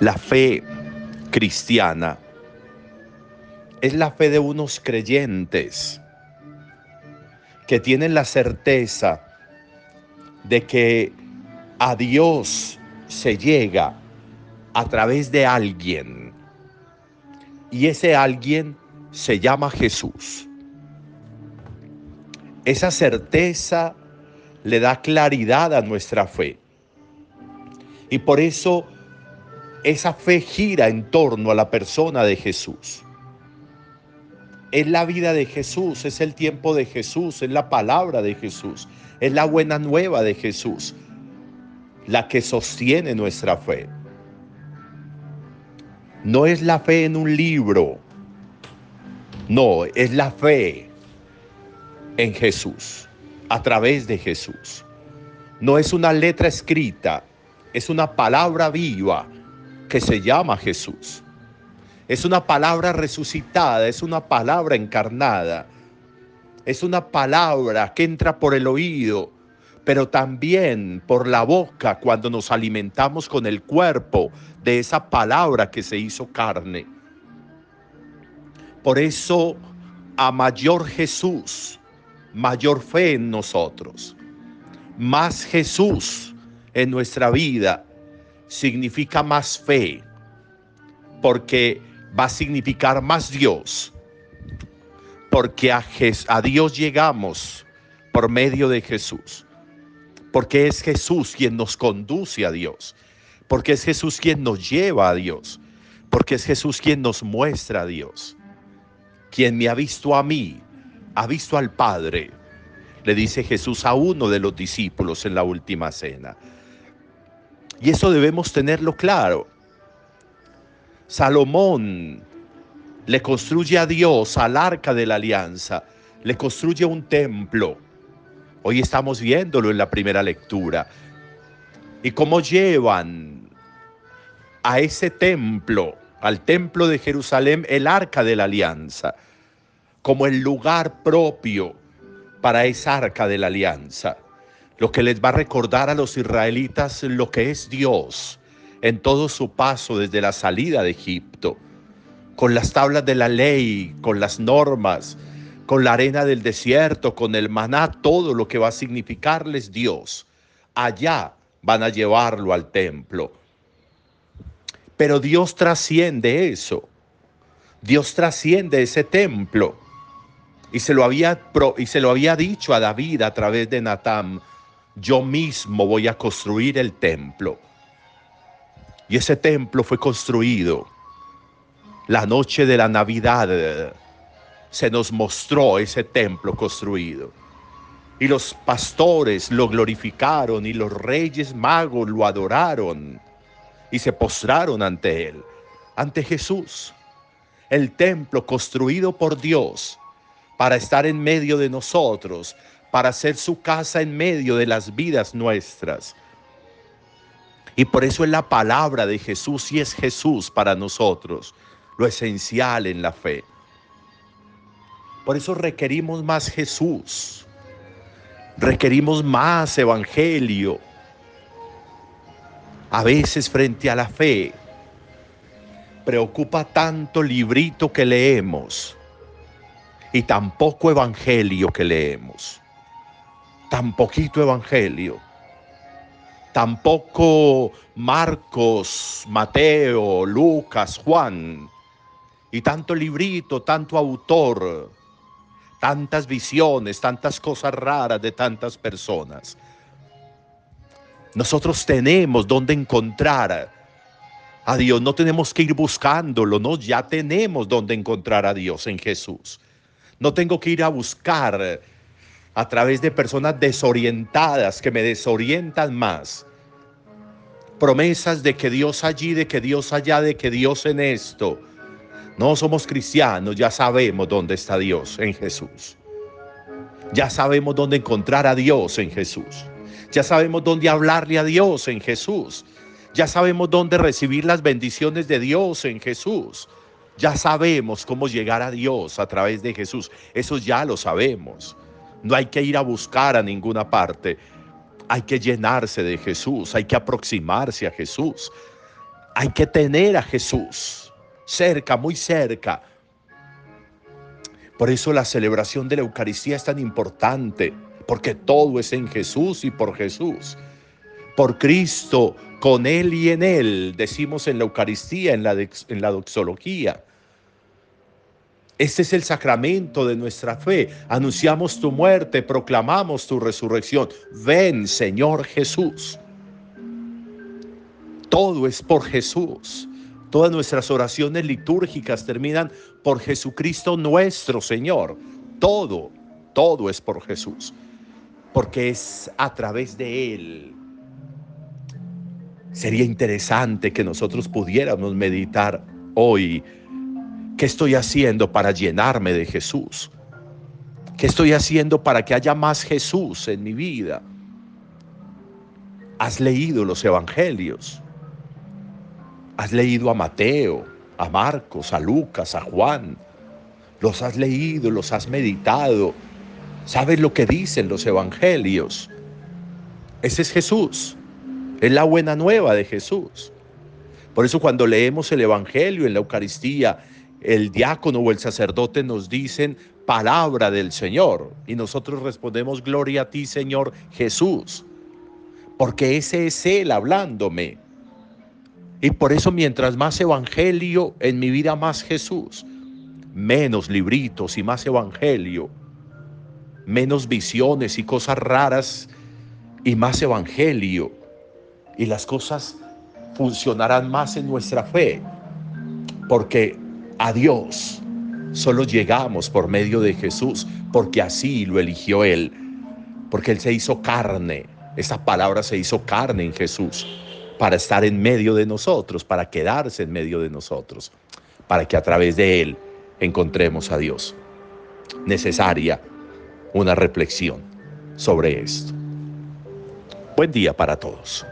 La fe cristiana es la fe de unos creyentes que tienen la certeza de que a Dios se llega a través de alguien y ese alguien se llama Jesús. Esa certeza le da claridad a nuestra fe. Y por eso esa fe gira en torno a la persona de Jesús. Es la vida de Jesús, es el tiempo de Jesús, es la palabra de Jesús, es la buena nueva de Jesús, la que sostiene nuestra fe. No es la fe en un libro, no, es la fe en Jesús, a través de Jesús. No es una letra escrita, es una palabra viva que se llama Jesús. Es una palabra resucitada, es una palabra encarnada. Es una palabra que entra por el oído, pero también por la boca cuando nos alimentamos con el cuerpo de esa palabra que se hizo carne. Por eso, a mayor Jesús, mayor fe en nosotros. Más Jesús en nuestra vida significa más fe, porque va a significar más Dios, porque a, a Dios llegamos por medio de Jesús, porque es Jesús quien nos conduce a Dios, porque es Jesús quien nos lleva a Dios, porque es Jesús quien nos muestra a Dios. Quien me ha visto a mí, ha visto al Padre, le dice Jesús a uno de los discípulos en la última cena. Y eso debemos tenerlo claro. Salomón le construye a Dios, al arca de la alianza, le construye un templo. Hoy estamos viéndolo en la primera lectura. Y cómo llevan a ese templo, al templo de Jerusalén, el arca de la alianza, como el lugar propio para esa arca de la alianza lo que les va a recordar a los israelitas lo que es Dios en todo su paso desde la salida de Egipto, con las tablas de la ley, con las normas, con la arena del desierto, con el maná, todo lo que va a significarles Dios. Allá van a llevarlo al templo. Pero Dios trasciende eso. Dios trasciende ese templo. Y se lo había, y se lo había dicho a David a través de Natán yo mismo voy a construir el templo. Y ese templo fue construido. La noche de la Navidad se nos mostró ese templo construido. Y los pastores lo glorificaron y los reyes magos lo adoraron y se postraron ante él, ante Jesús. El templo construido por Dios para estar en medio de nosotros, para hacer su casa en medio de las vidas nuestras. Y por eso es la palabra de Jesús y es Jesús para nosotros, lo esencial en la fe. Por eso requerimos más Jesús, requerimos más evangelio. A veces frente a la fe preocupa tanto librito que leemos y tampoco evangelio que leemos tan poquito evangelio, tampoco Marcos, Mateo, Lucas, Juan, y tanto librito, tanto autor, tantas visiones, tantas cosas raras de tantas personas. Nosotros tenemos donde encontrar a Dios, no tenemos que ir buscándolo, no, ya tenemos donde encontrar a Dios en Jesús. No tengo que ir a buscar a través de personas desorientadas que me desorientan más. Promesas de que Dios allí, de que Dios allá, de que Dios en esto. No somos cristianos, ya sabemos dónde está Dios en Jesús. Ya sabemos dónde encontrar a Dios en Jesús. Ya sabemos dónde hablarle a Dios en Jesús. Ya sabemos dónde recibir las bendiciones de Dios en Jesús. Ya sabemos cómo llegar a Dios a través de Jesús. Eso ya lo sabemos. No hay que ir a buscar a ninguna parte. Hay que llenarse de Jesús, hay que aproximarse a Jesús. Hay que tener a Jesús cerca, muy cerca. Por eso la celebración de la Eucaristía es tan importante, porque todo es en Jesús y por Jesús. Por Cristo, con Él y en Él, decimos en la Eucaristía, en la, en la doxología. Este es el sacramento de nuestra fe. Anunciamos tu muerte, proclamamos tu resurrección. Ven, Señor Jesús. Todo es por Jesús. Todas nuestras oraciones litúrgicas terminan por Jesucristo nuestro Señor. Todo, todo es por Jesús. Porque es a través de Él. Sería interesante que nosotros pudiéramos meditar hoy ¿Qué estoy haciendo para llenarme de Jesús? ¿Qué estoy haciendo para que haya más Jesús en mi vida? ¿Has leído los evangelios? ¿Has leído a Mateo, a Marcos, a Lucas, a Juan? ¿Los has leído, los has meditado? ¿Sabes lo que dicen los evangelios? Ese es Jesús. Es la buena nueva de Jesús. Por eso cuando leemos el Evangelio en la Eucaristía el diácono o el sacerdote nos dicen palabra del Señor. Y nosotros respondemos gloria a ti Señor Jesús, porque ese es Él hablándome. Y por eso mientras más evangelio en mi vida, más Jesús, menos libritos y más evangelio, menos visiones y cosas raras y más evangelio. Y las cosas funcionarán más en nuestra fe, porque a Dios solo llegamos por medio de Jesús, porque así lo eligió Él, porque Él se hizo carne. Esta palabra se hizo carne en Jesús para estar en medio de nosotros, para quedarse en medio de nosotros, para que a través de Él encontremos a Dios. Necesaria una reflexión sobre esto. Buen día para todos.